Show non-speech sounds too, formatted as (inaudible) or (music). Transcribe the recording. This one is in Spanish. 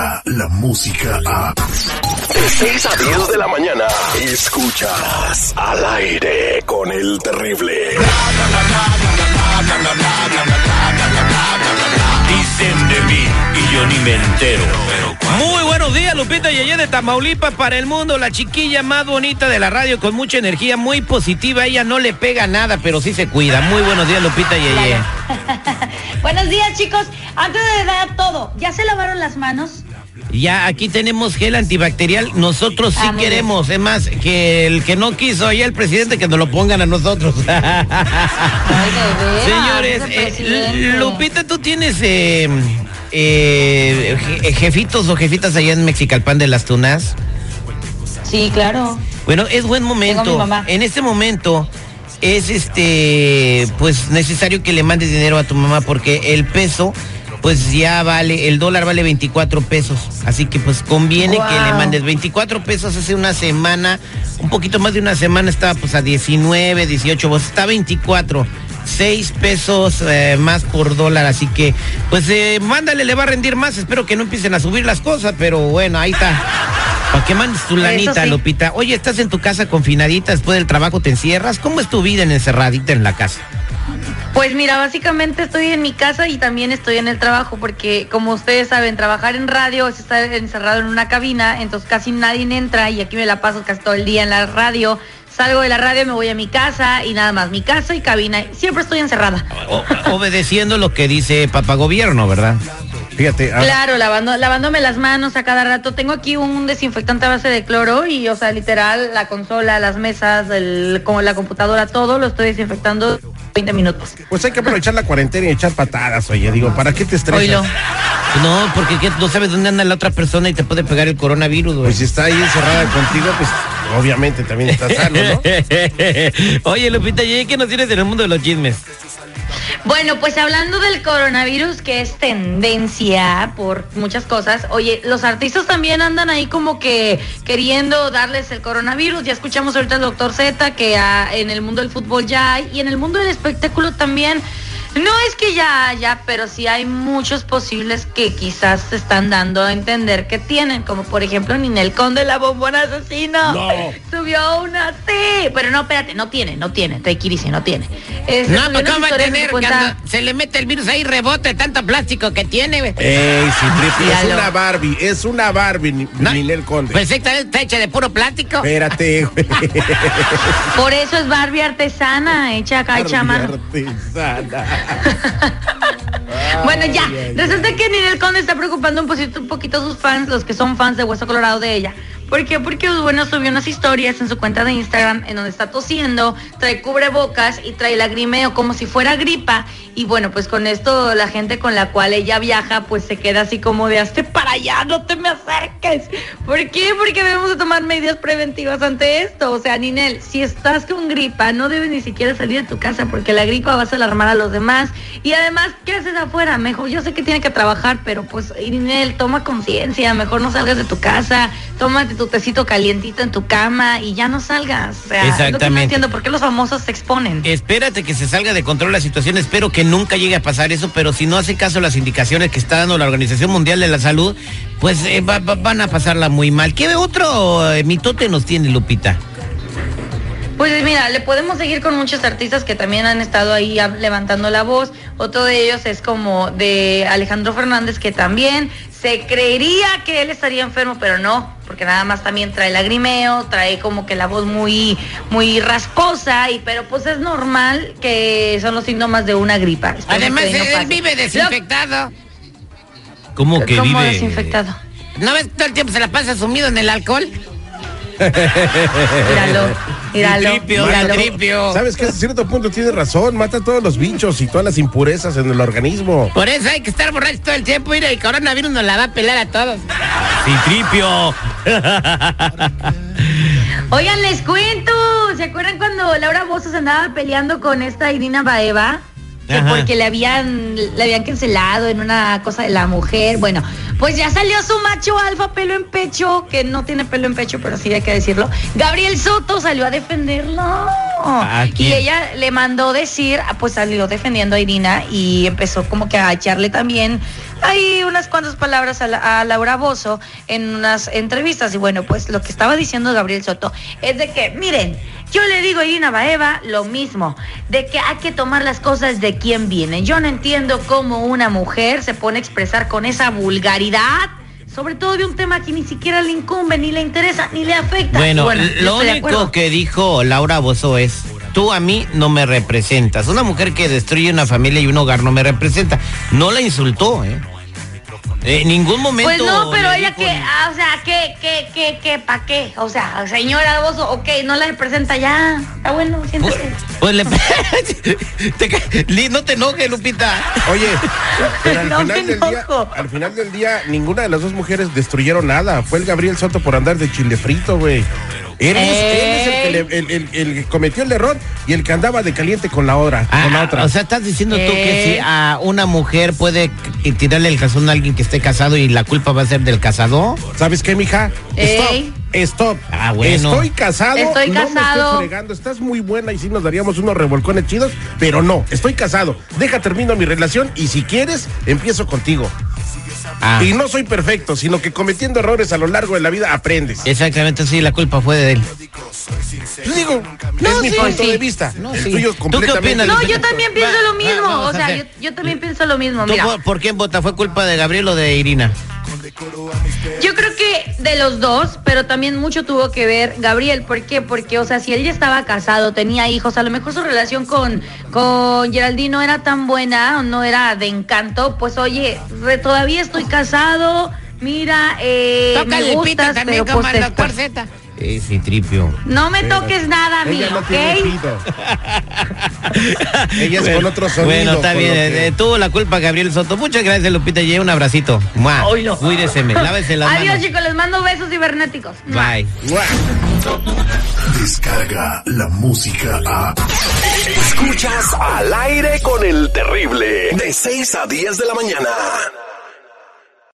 llega la música a... De 6 a 10 de la mañana, escuchas al aire con el terrible. Dicen de mí y yo ni me entero. Muy buenos días, Lupita Yeye de Tamaulipas para el mundo, la chiquilla más bonita de la radio con mucha energía, muy positiva. Ella no le pega nada, pero sí se cuida. Muy buenos días, Lupita Yeye. (laughs) Buenos días, chicos. Antes de dar todo, ¿ya se lavaron las manos? Ya aquí tenemos gel antibacterial. Nosotros sí Ah, queremos. Es más, que el que no quiso allá el presidente que nos lo pongan a nosotros. (laughs) Ay, de veras, Señores, eh. Lupita, tú tienes eh, eh, je- jefitos o jefitas allá en Mexicalpan de las Tunas. Sí, claro. Bueno, es buen momento. En este momento es este pues necesario que le mandes dinero a tu mamá porque el peso pues ya vale, el dólar vale 24 pesos. Así que pues conviene que le mandes 24 pesos hace una semana, un poquito más de una semana estaba pues a 19, 18, pues está a 24. 6 pesos eh, más por dólar, así que pues eh, mándale, le va a rendir más, espero que no empiecen a subir las cosas, pero bueno, ahí está. ¿Para qué mandes tu lanita, sí. Lupita? Oye, estás en tu casa confinadita, después del trabajo te encierras. ¿Cómo es tu vida en encerradita en la casa? Pues mira, básicamente estoy en mi casa y también estoy en el trabajo porque como ustedes saben, trabajar en radio es estar encerrado en una cabina, entonces casi nadie entra y aquí me la paso casi todo el día en la radio. Salgo de la radio, me voy a mi casa y nada más, mi casa y cabina. Siempre estoy encerrada. Obedeciendo lo que dice papá gobierno, ¿verdad? Fíjate, ah, Claro, lavando, lavándome las manos a cada rato. Tengo aquí un desinfectante a base de cloro y, o sea, literal, la consola, las mesas, el, como la computadora, todo lo estoy desinfectando 20 minutos. pues hay que aprovechar la cuarentena y echar patadas, oye, digo, ¿para qué te estresas? Oílo. No, porque ¿qué? no sabes dónde anda la otra persona y te puede pegar el coronavirus, güey. Pues si está ahí encerrada contigo, pues obviamente también está sano, ¿no? (laughs) Oye, Lupita, ¿y qué nos tienes en el mundo de los chismes? Bueno, pues hablando del coronavirus, que es tendencia por muchas cosas, oye, los artistas también andan ahí como que queriendo darles el coronavirus. Ya escuchamos ahorita al doctor Z que en el mundo del fútbol ya hay y en el mundo del espectáculo también. No es que ya haya, pero sí hay muchos posibles que quizás se están dando a entender que tienen, como por ejemplo Ninel Conde, la bombona asesino. No. Subió una, sí, pero no, espérate, no tiene, no tiene, Take no tiene. No, subió pues ¿cómo va a tener? cuenta- se le mete el virus ahí, rebote tanto plástico que tiene, güey. Ey, sí, triple, es una Barbie, es una Barbie, Ni- No, Ninel Conde. Perfectamente está hecha de puro plástico. Espérate, (laughs) güey. Por eso es Barbie artesana, hecha acá, hecha a mano. Artesana. (laughs) Bueno, ya, resulta que Ninel Conde está preocupando un poquito, un poquito a sus fans, los que son fans de Hueso Colorado de ella. ¿Por qué? Porque bueno, subió unas historias en su cuenta de Instagram en donde está tosiendo, trae cubrebocas y trae lagrimeo como si fuera gripa. Y bueno, pues con esto la gente con la cual ella viaja pues se queda así como de hazte para allá, no te me acerques. ¿Por qué? Porque debemos de tomar medidas preventivas ante esto. O sea, Ninel, si estás con gripa, no debes ni siquiera salir de tu casa porque la gripa vas a alarmar a los demás. Y además, ¿qué haces afuera? Mejor, yo sé que tiene que trabajar, pero pues, Ninel, toma conciencia, mejor no salgas de tu casa, tómate tu tecito calientito en tu cama y ya no salgas. O sea, es lo que no Exactamente. entiendo por qué los famosos se exponen. Espérate que se salga de control la situación. Espero que nunca llegue a pasar eso, pero si no hace caso a las indicaciones que está dando la Organización Mundial de la Salud, pues eh, va- va- van a pasarla muy mal. ¿Qué otro eh, mitote nos tiene, Lupita? Pues mira, le podemos seguir con muchos artistas que también han estado ahí levantando la voz. Otro de ellos es como de Alejandro Fernández, que también se creería que él estaría enfermo, pero no, porque nada más también trae lagrimeo, trae como que la voz muy, muy rasposa, y pero pues es normal que son los síntomas de una gripa. Además, que no él vive Lo- desinfectado. ¿Cómo ¿Cómo desinfectado? ¿No ves que todo el tiempo se la pasa sumido en el alcohol? (laughs) Míralo, míralo, Tripio, míralo. tripio. ¿Sabes que A cierto punto tiene razón, mata todos los bichos y todas las impurezas en el organismo. Por eso hay que estar borracho todo el tiempo. Mira, el coronavirus nos la va a pelar a todos. Sí, tripio. (laughs) Oigan, les cuento. ¿Se acuerdan cuando Laura Bozos andaba peleando con esta Irina Baeva? Que porque le habían, le habían cancelado en una cosa de la mujer. Bueno, pues ya salió su macho alfa pelo en pecho, que no tiene pelo en pecho, pero sí hay que decirlo. Gabriel Soto salió a defenderlo. ¿A y ella le mandó decir, ah, pues salió defendiendo a Irina y empezó como que a echarle también ahí unas cuantas palabras a, la- a Laura Bozo en unas entrevistas. Y bueno, pues lo que estaba diciendo Gabriel Soto es de que, miren, yo le digo a Irina Baeva lo mismo, de que hay que tomar las cosas de quien vienen. Yo no entiendo cómo una mujer se pone a expresar con esa vulgaridad. Sobre todo de un tema que ni siquiera le incumbe, ni le interesa, ni le afecta. Bueno, yo lo único que dijo Laura Bozo es, tú a mí no me representas. Una mujer que destruye una familia y un hogar no me representa. No la insultó, ¿eh? En ningún momento. Pues no, pero le ella dijo- que, ah, o sea, que, que, que, que, ¿pa' qué? O sea, señora Bozo, ok, no la representa ya. Está bueno, Pues, siéntese. pues le... (laughs) Ca- Li, no te enojes, Lupita. Oye, pero al (laughs) No final del día, enojo. al final del día, ninguna de las dos mujeres destruyeron nada. Fue el Gabriel Soto por andar de chile frito, güey. Él, es, él es el, que le- el- el- el que cometió el error y el que andaba de caliente con la otra. con la Ah, otra. O sea, estás diciendo tú que Eh. si a una mujer puede tirarle el calzón a alguien que esté casado y la culpa va a ser del casado. ¿Sabes qué, mija? Stop, stop. Ah, bueno. Estoy casado. Estoy no me casado. estoy fregando. Estás muy buena y sí nos daríamos unos revolcones chidos, pero no, estoy casado. Deja termino mi relación y si quieres, empiezo contigo. Ah, Y no soy perfecto, sino que cometiendo errores a lo largo de la vida aprendes. exactamente, sí, la culpa fue de él. Yo digo, No, es mi sí, punto sí. de vista. No, el sí. tuyo es ¿Tú qué completamente opinas, No, yo también pienso lo va- mismo. O sea, yo, yo también pienso lo mismo. ¿Tú Mira, por, por quién vota? ¿Fue culpa de Gabriel o de Irina? Yo creo que de los dos, pero también mucho tuvo que ver Gabriel. ¿Por qué? Porque, o sea, si él ya estaba casado, tenía hijos, a lo mejor su relación con, con Geraldine no era tan buena, no era de encanto, pues oye, todavía estoy casado. Mira, eh, me gustas, pero pues después- Eh, sí, tripio. No me toques nada a mí, Ella no ¿ok? Ella es con otro sonido. Bueno, está bien. que- eh, tuvo la culpa Gabriel Soto. Muchas gracias, Lupita. Y un abracito. ¡Mua! Oilo. Cuídeseme, lávese las Adiós, manos. chicos, les mando besos cibernéticos. Bye. ¡Mua! Descarga la música a. Escuchas al aire con el terrible. De 6 a 10 de la mañana.